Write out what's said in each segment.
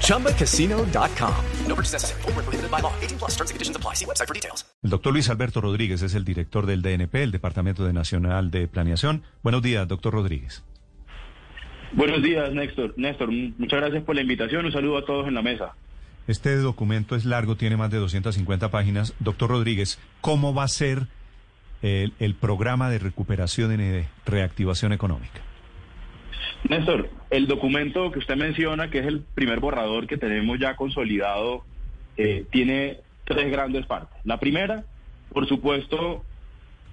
ChumbaCasino.com. No purchase necessary. Full prohibited by law. 18 plus terms and conditions apply. See website for details. El doctor Luis Alberto Rodríguez es el director del DNP, el Departamento de Nacional de Planeación. Buenos días, doctor Rodríguez. Buenos días, Néstor. Néstor, muchas gracias por la invitación. Un saludo a todos en la mesa. Este documento es largo, tiene más de 250 páginas. Doctor Rodríguez, ¿cómo va a ser el, el programa de recuperación y de reactivación económica? Néstor, el documento que usted menciona, que es el primer borrador que tenemos ya consolidado, eh, tiene tres grandes partes. La primera, por supuesto,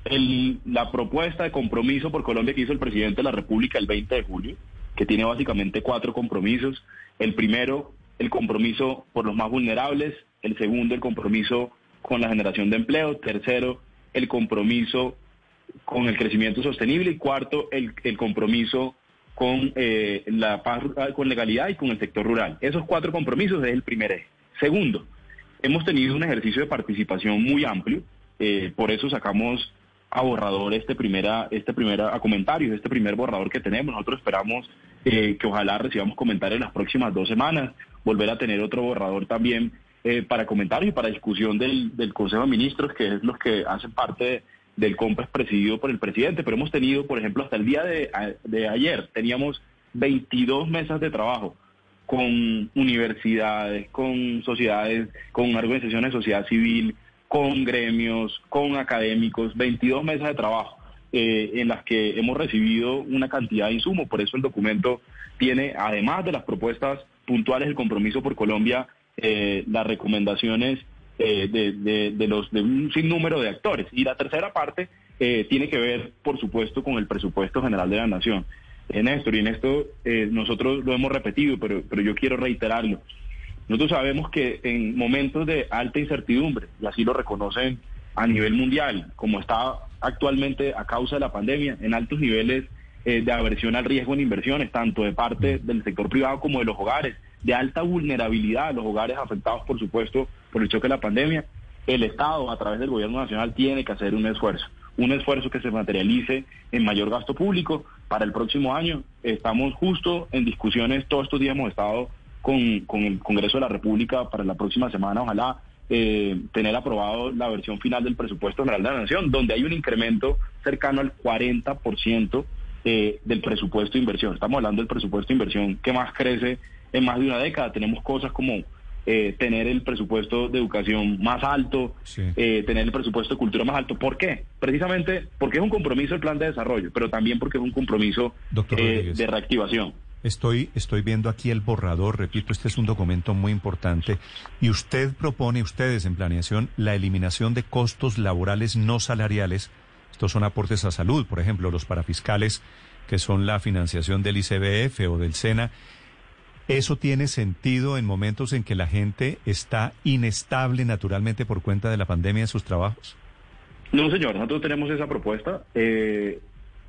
el, la propuesta de compromiso por Colombia que hizo el presidente de la República el 20 de julio, que tiene básicamente cuatro compromisos. El primero, el compromiso por los más vulnerables. El segundo, el compromiso con la generación de empleo. Tercero, el compromiso con el crecimiento sostenible. Y cuarto, el, el compromiso con eh, la paz, con legalidad y con el sector rural. Esos cuatro compromisos es el primer eje. Segundo, hemos tenido un ejercicio de participación muy amplio, eh, por eso sacamos a borrador este primera, este primera, a comentarios, este primer borrador que tenemos. Nosotros esperamos eh, que ojalá recibamos comentarios en las próximas dos semanas, volver a tener otro borrador también eh, para comentarios y para discusión del, del Consejo de Ministros, que es los que hacen parte del COMPES presidido por el presidente, pero hemos tenido, por ejemplo, hasta el día de, de ayer, teníamos 22 mesas de trabajo con universidades, con sociedades, con organizaciones de sociedad civil, con gremios, con académicos, 22 mesas de trabajo eh, en las que hemos recibido una cantidad de insumos. Por eso el documento tiene, además de las propuestas puntuales del compromiso por Colombia, eh, las recomendaciones eh, de, de, los, de un sinnúmero de actores. Y la tercera parte eh, tiene que ver, por supuesto, con el presupuesto general de la nación. En esto, y en esto eh, nosotros lo hemos repetido, pero, pero yo quiero reiterarlo. Nosotros sabemos que en momentos de alta incertidumbre, y así lo reconocen a nivel mundial, como está actualmente a causa de la pandemia, en altos niveles de aversión al riesgo en inversiones, tanto de parte del sector privado como de los hogares, de alta vulnerabilidad, los hogares afectados, por supuesto, por el choque de la pandemia, el Estado, a través del Gobierno Nacional, tiene que hacer un esfuerzo, un esfuerzo que se materialice en mayor gasto público para el próximo año. Estamos justo en discusiones, todos estos días hemos estado con, con el Congreso de la República para la próxima semana, ojalá eh, tener aprobado la versión final del presupuesto general de la Nación, donde hay un incremento cercano al 40% eh, del presupuesto de inversión. Estamos hablando del presupuesto de inversión que más crece en más de una década. Tenemos cosas como eh, tener el presupuesto de educación más alto, eh, tener el presupuesto de cultura más alto. ¿Por qué? Precisamente porque es un compromiso el plan de desarrollo, pero también porque es un compromiso eh, de reactivación. Estoy, estoy viendo aquí el borrador, repito, este es un documento muy importante y usted propone, ustedes en planeación, la eliminación de costos laborales no salariales. Estos son aportes a salud, por ejemplo, los parafiscales, que son la financiación del ICBF o del SENA ¿Eso tiene sentido en momentos en que la gente está inestable naturalmente por cuenta de la pandemia en sus trabajos? No, señor, nosotros tenemos esa propuesta. Eh,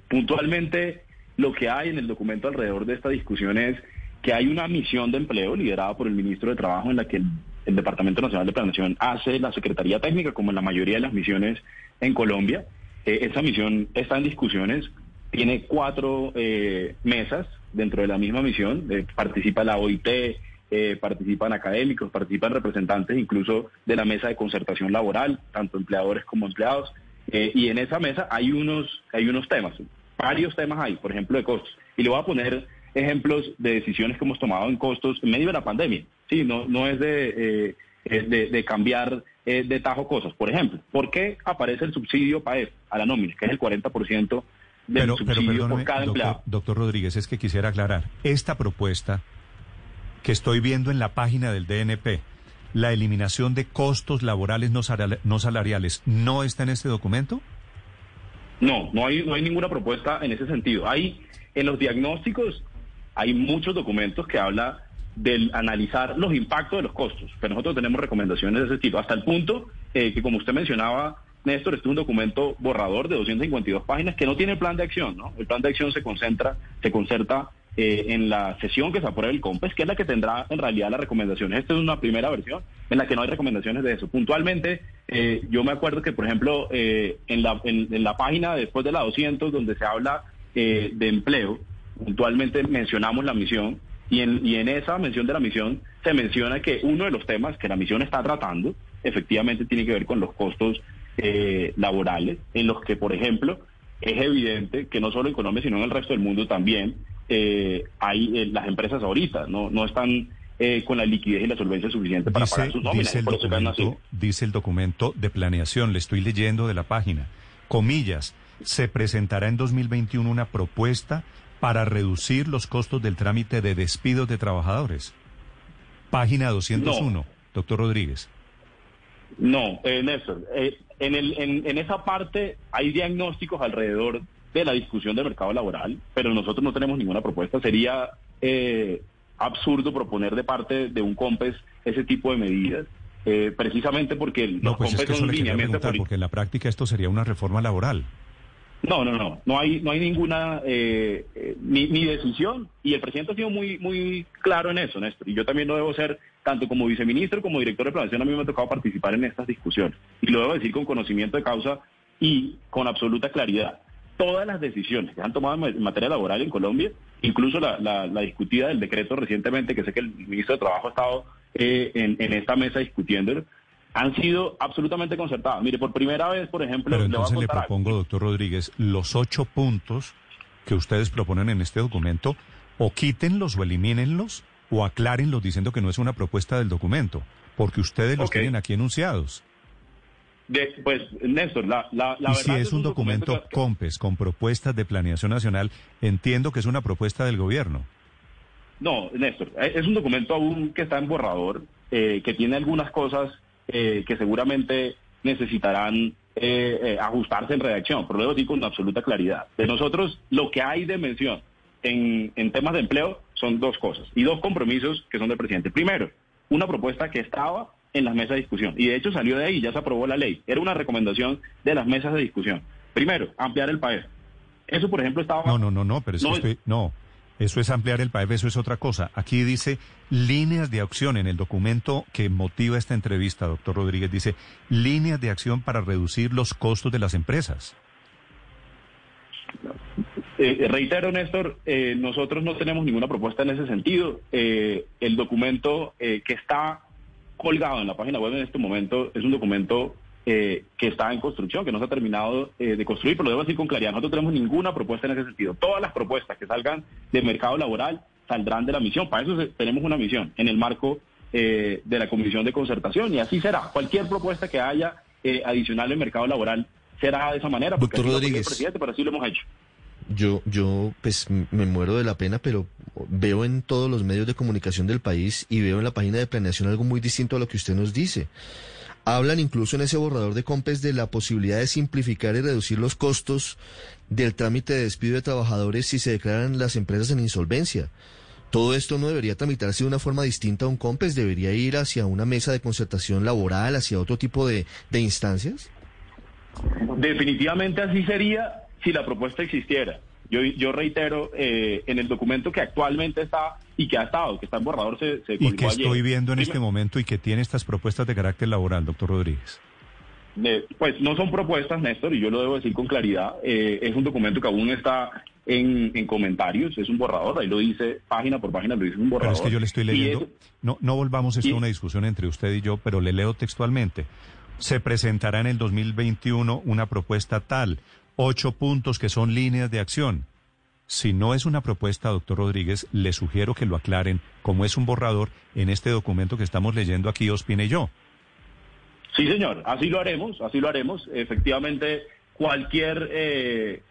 puntualmente, lo que hay en el documento alrededor de esta discusión es que hay una misión de empleo liderada por el ministro de Trabajo en la que el, Departamento Nacional de Planeación hace la Secretaría Técnica, como en la mayoría de las misiones en Colombia. Eh, esa misión está en discusiones, tiene cuatro eh, mesas dentro de la misma misión, eh, participa la OIT, eh, participan académicos, participan representantes incluso de la mesa de concertación laboral, tanto empleadores como empleados, eh, y en esa mesa hay unos, hay unos temas, varios temas hay, por ejemplo, de costos. Y le voy a poner ejemplos de decisiones que hemos tomado en costos en medio de la pandemia. Sí, no, no es de, de, de, cambiar de tajo cosas. Por ejemplo, ¿por qué aparece el subsidio PAEF a la nómina, que es el 40% pero, pero doctor, Rodríguez, es que quisiera aclarar, esta propuesta que estoy viendo en la página del DNP, la eliminación de costos laborales no, salariales, ¿no está en este documento? No, no hay, no hay ninguna propuesta en ese sentido. Hay, en los diagnósticos, hay muchos documentos que hablan del analizar los impactos de los costos, pero nosotros tenemos recomendaciones de ese tipo, hasta el punto eh, que, como usted mencionaba, Néstor, este es un documento borrador de 252 páginas que no tiene plan de acción, ¿no? El plan de acción se concentra, se concerta eh, en la sesión que se apruebe el COMPES, que es la que tendrá en realidad las recomendaciones. Esta es una primera versión en la que no hay recomendaciones de eso. Puntualmente, eh, yo me acuerdo que, por ejemplo, eh, en, la, en, la página después de la 200, donde se habla de empleo, puntualmente mencionamos la misión y en, y en esa mención de la misión se menciona que uno de los temas que la misión está tratando efectivamente tiene que ver con los costos laborales, en los que, por ejemplo, es evidente que no solo en Colombia, sino en el resto del mundo también, eh, hay eh, las empresas ahorita, no, no están eh, con la liquidez y la solvencia suficiente para pagar sus nóminas. Dice el, documento, dice el documento de planeación, le estoy leyendo de la página, comillas, se presentará en 2021 una propuesta para reducir los costos del trámite de despidos de trabajadores. Página 201, doctor Rodríguez. No, Néstor, en, el, en, en esa parte hay diagnósticos alrededor de la discusión del mercado laboral, pero nosotros no tenemos ninguna propuesta. Sería eh, absurdo proponer de parte de un COMPES ese tipo de medidas. Eh, precisamente porque el, no, pues es que son lineamientos porque en la práctica esto sería una reforma laboral. No, no, no, no hay, no hay ninguna eh, ni, ni, decisión. Y el presidente ha sido muy, muy claro en eso, Néstor. Y yo también lo debo ser, tanto como viceministro como director de planeación, a mí me ha tocado participar en estas discusiones. Y lo debo decir con conocimiento de causa y con absoluta claridad. Todas las decisiones que han tomado en materia laboral en Colombia, incluso la, discutida del decreto recientemente, que sé que el ministro de Trabajo ha estado eh, en, esta mesa discutiendo, han sido absolutamente concertadas. Mire, por primera vez, por ejemplo... Pero entonces le, propongo, doctor Rodríguez, los ocho puntos que ustedes proponen en este documento, o quítenlos o elimínenlos, o aclárenlos diciendo que no es una propuesta del documento, porque ustedes los tienen aquí enunciados pues, Néstor, la, la, y si es un, documento, COMPES con propuestas de planeación nacional, entiendo que es una propuesta del gobierno. No, Néstor, es un documento aún que está en borrador, eh, que tiene algunas cosas eh, que seguramente necesitarán ajustarse en redacción, pero luego sí con absoluta claridad. De nosotros, lo que hay de mención en, en temas de empleo son dos cosas y dos compromisos que son del presidente. Primero, una propuesta que estaba en las mesas de discusión. Y de hecho salió de ahí, ya se aprobó la ley. Era una recomendación de las mesas de discusión. Primero, ampliar el PAEF. Eso, por ejemplo, estaba... No, no, no, no, pero es no, que no, eso es ampliar el PAEF, eso es otra cosa. Aquí dice líneas de acción en el documento que motiva esta entrevista, doctor Rodríguez, dice líneas de acción para reducir los costos de las empresas. Eh, reitero, Néstor, eh, nosotros no tenemos ninguna propuesta en ese sentido. Eh, el documento que está colgado en la página web en este momento es un documento eh, que está en construcción, que no se ha terminado eh, de construir, pero lo debo decir con claridad, nosotros no tenemos ninguna propuesta en ese sentido. Todas las propuestas que salgan del mercado laboral saldrán de la misión. Para eso tenemos una misión en el marco eh, de la Comisión de Concertación y así será. Cualquier propuesta que haya adicional en mercado laboral será de esa manera, porque Doctor Rodríguez. presidente, pero así lo hemos hecho. Yo, yo, pues me muero de la pena, pero veo en todos los medios de comunicación del país y veo en la página de planeación algo muy distinto a lo que usted nos dice. Hablan incluso en ese borrador de COMPES de la posibilidad de simplificar y reducir los costos del trámite de despido de trabajadores si se declaran las empresas en insolvencia. Todo esto no debería tramitarse de una forma distinta a un COMPES, debería ir hacia una mesa de concertación laboral, hacia otro tipo de, de instancias. Definitivamente así sería si la propuesta existiera. Yo, yo reitero, eh, en el documento que actualmente está y que ha estado, que está en borrador, se, se Y que estoy viendo en este momento y que tiene estas propuestas de carácter laboral, doctor Rodríguez. pues no son propuestas, Néstor, y yo lo debo decir con claridad. Eh, es un documento que aún está en, comentarios, es un borrador, ahí lo dice página por página, lo dice un borrador. Pero es que yo le estoy leyendo, no, no volvamos esto a una discusión entre usted y yo, pero le leo textualmente. Se presentará en el 2021 una propuesta tal ocho puntos que son líneas de acción. Si no es una propuesta, doctor Rodríguez, le sugiero que lo aclaren, como es un borrador en este documento que estamos leyendo aquí, Ospine y yo. Sí, señor, así lo haremos, así lo haremos. Efectivamente, cualquier eh,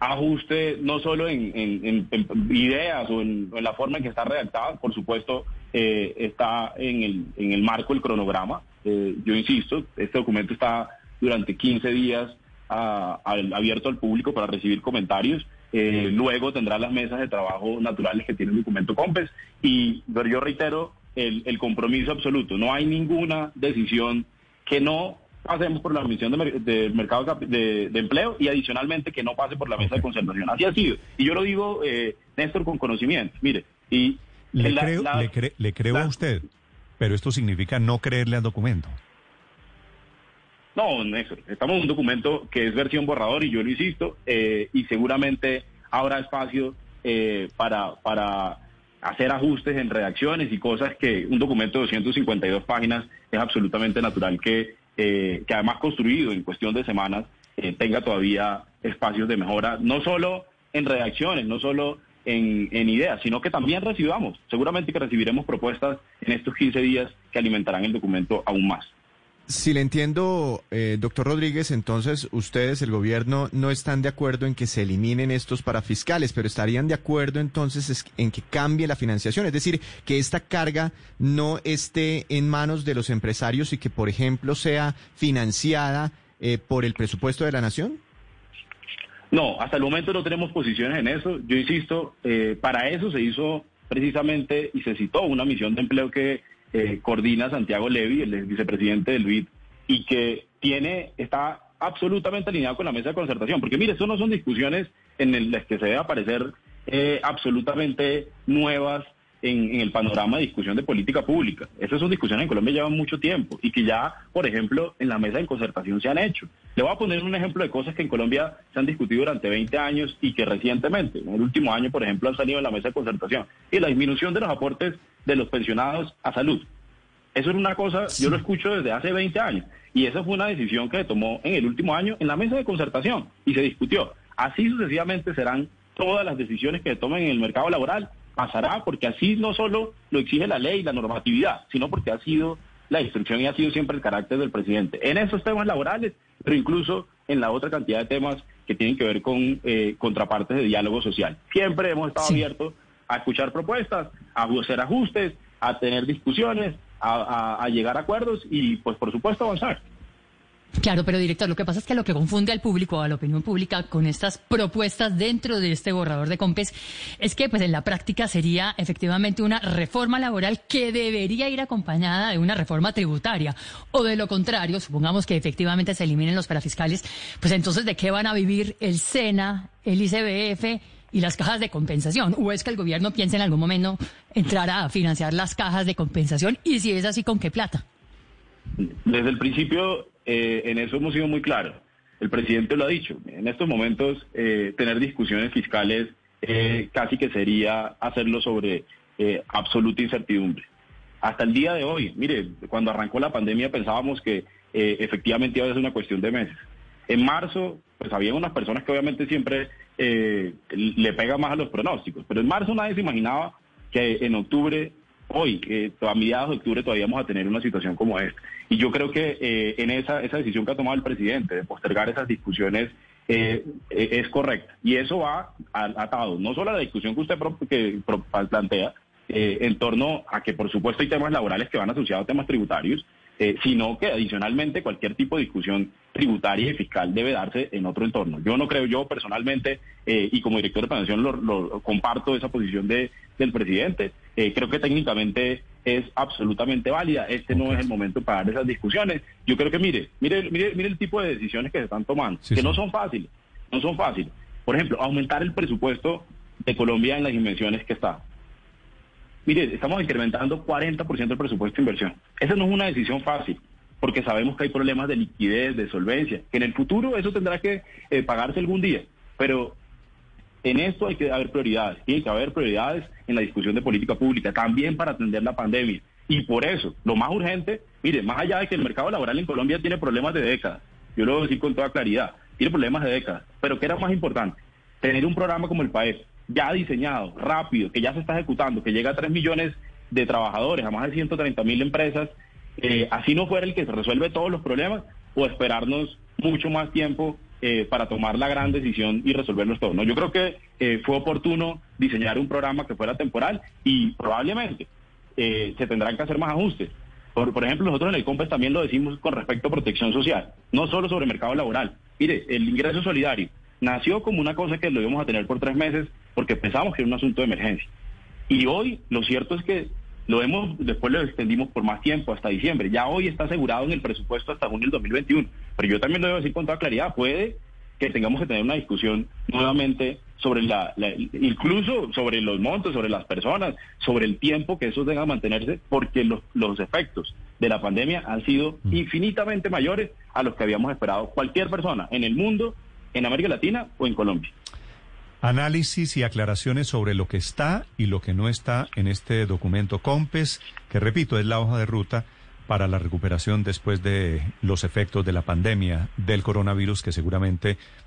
ajuste, no solo en, ideas o en, la forma en que está redactada, por supuesto, eh, está en el, en el marco del cronograma. Eh, yo insisto, este documento está durante 15 días abierto al público para recibir comentarios. Eh, luego tendrá las mesas de trabajo naturales que tiene el documento COMPES. Y yo reitero el, compromiso absoluto. No hay ninguna decisión que no pasemos por la misión de, mercado de, empleo y adicionalmente que no pase por la mesa de concertación. Así ha sido. Y yo lo digo, eh, Néstor, con conocimiento. Mire, y... Le creo, le, creo a usted, pero esto significa no creerle al documento. No, Néstor, estamos en un documento que es versión borrador y yo lo insisto, eh, y seguramente habrá espacio eh, para, para hacer ajustes en redacciones y cosas que un documento de 252 páginas es absolutamente natural que eh, que además construido en cuestión de semanas eh, tenga todavía espacios de mejora, no solo en redacciones, no solo en, ideas, sino que también recibamos, seguramente que recibiremos propuestas en estos 15 días que alimentarán el documento aún más. Si le entiendo, eh, doctor Rodríguez, entonces ustedes, el gobierno, no están de acuerdo en que se eliminen estos parafiscales, pero estarían de acuerdo entonces en que cambie la financiación, es decir, que esta carga no esté en manos de los empresarios y que, por ejemplo, sea financiada eh, por el presupuesto de la nación. No, hasta el momento no tenemos posiciones en eso. Yo insisto, eh, para eso se hizo precisamente y se citó una misión de empleo que eh, coordina Santiago Levy, el vicepresidente del BID, y que tiene, está absolutamente alineado con la mesa de concertación. Porque mire, eso no son discusiones en las que se debe aparecer eh, absolutamente nuevas en, el panorama de discusión de política pública. Esas son discusiones en Colombia llevan mucho tiempo y que ya, por ejemplo, en la mesa de concertación se han hecho. Le voy a poner un ejemplo de cosas que en Colombia se han discutido durante 20 años y que recientemente, en el último año, por ejemplo, han salido en la mesa de concertación. Y la disminución de los aportes de los pensionados a salud. Eso es una cosa, yo lo escucho desde hace 20 años. Y esa fue una decisión que se tomó en el último año en la mesa de concertación y se discutió. Así sucesivamente serán todas las decisiones que se tomen en el mercado laboral. Pasará porque así no solo lo exige la ley, la normatividad, sino porque ha sido la instrucción y ha sido siempre el carácter del presidente. En esos temas laborales, pero incluso en la otra cantidad de temas que tienen que ver con eh, contrapartes de diálogo social. Siempre hemos estado abiertos a escuchar propuestas, a hacer ajustes, a tener discusiones, a, llegar a acuerdos y, pues, por supuesto, avanzar. Claro, pero director, lo que pasa es que lo que confunde al público, a la opinión pública, con estas propuestas dentro de este borrador de COMPES, es que pues en la práctica sería efectivamente una reforma laboral que debería ir acompañada de una reforma tributaria. O de lo contrario, supongamos que efectivamente se eliminen los parafiscales, pues entonces ¿de qué van a vivir el SENA, el ICBF y las cajas de compensación? ¿O es que el gobierno piensa en algún momento entrar a financiar las cajas de compensación? Y si es así, ¿con qué plata? Desde el principio, eh, en eso hemos sido muy claros. El presidente lo ha dicho. En estos momentos, eh, tener discusiones fiscales eh, casi que sería hacerlo sobre absoluta incertidumbre. Hasta el día de hoy, mire, cuando arrancó la pandemia pensábamos que efectivamente iba a ser una cuestión de meses. En marzo, pues había unas personas que obviamente siempre eh, le pega más a los pronósticos. Pero en marzo nadie se imaginaba que en octubre, hoy, eh, a mediados de octubre, todavía vamos a tener una situación como esta. Y yo creo que eh, en esa, esa decisión que ha tomado el presidente de postergar esas discusiones eh, es correcta. Y eso va atado, no solo a la discusión que usted que plantea, en torno a que, por supuesto, hay temas laborales que van asociados a temas tributarios, eh, sino que adicionalmente cualquier tipo de discusión tributaria y fiscal debe darse en otro entorno. Yo no creo, yo personalmente, eh, y como director de planeación lo, comparto esa posición de, del presidente, eh, creo que técnicamente es absolutamente válida. Este no es el momento para dar esas discusiones. Yo creo que mire, mire, mire, mire el tipo de decisiones que se están tomando, que no son fáciles, no son fáciles. Por ejemplo, aumentar el presupuesto de Colombia en las dimensiones que está. Mire, estamos incrementando 40% del presupuesto de inversión. Esa no es una decisión fácil, porque sabemos que hay problemas de liquidez, de solvencia, que en el futuro eso tendrá que eh, pagarse algún día. Pero en esto hay que haber prioridades, hay que haber prioridades en la discusión de política pública, también para atender la pandemia. Y por eso, lo más urgente, mire, más allá de que el mercado laboral en Colombia tiene problemas de décadas, yo lo voy a decir con toda claridad, tiene problemas de décadas, pero ¿qué era más importante? Tener un programa como el PAES, ya diseñado, rápido, que ya se está ejecutando, que llega a 3 millones de trabajadores, a más de 130 mil empresas, eh, así no fuera el que se resuelve todos los problemas, o esperarnos mucho más tiempo eh, para tomar la gran decisión y resolverlos todos. ¿no? Yo creo que eh, fue oportuno diseñar un programa que fuera temporal y probablemente se tendrán que hacer más ajustes. Por, por ejemplo, nosotros en el COMPES también lo decimos con respecto a protección social, no solo sobre mercado laboral. Mire, el ingreso solidario nació como una cosa que lo íbamos a tener por tres meses porque pensamos que era un asunto de emergencia. Y hoy lo cierto es que Lo hemos, después lo extendimos por más tiempo, hasta diciembre. Ya hoy está asegurado en el presupuesto hasta junio del 2021. Pero yo también lo debo decir con toda claridad, puede que tengamos que tener una discusión nuevamente sobre la, incluso sobre los montos, sobre las personas, sobre el tiempo que eso tenga que mantenerse, porque los, los efectos de la pandemia han sido mm. infinitamente mayores a los que habíamos esperado cualquier persona en el mundo, en América Latina o en Colombia. Análisis y aclaraciones sobre lo que está y lo que no está en este documento COMPES, que repito, es la hoja de ruta para la recuperación después de los efectos de la pandemia del coronavirus que seguramente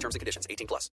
terms and conditions 18 plus.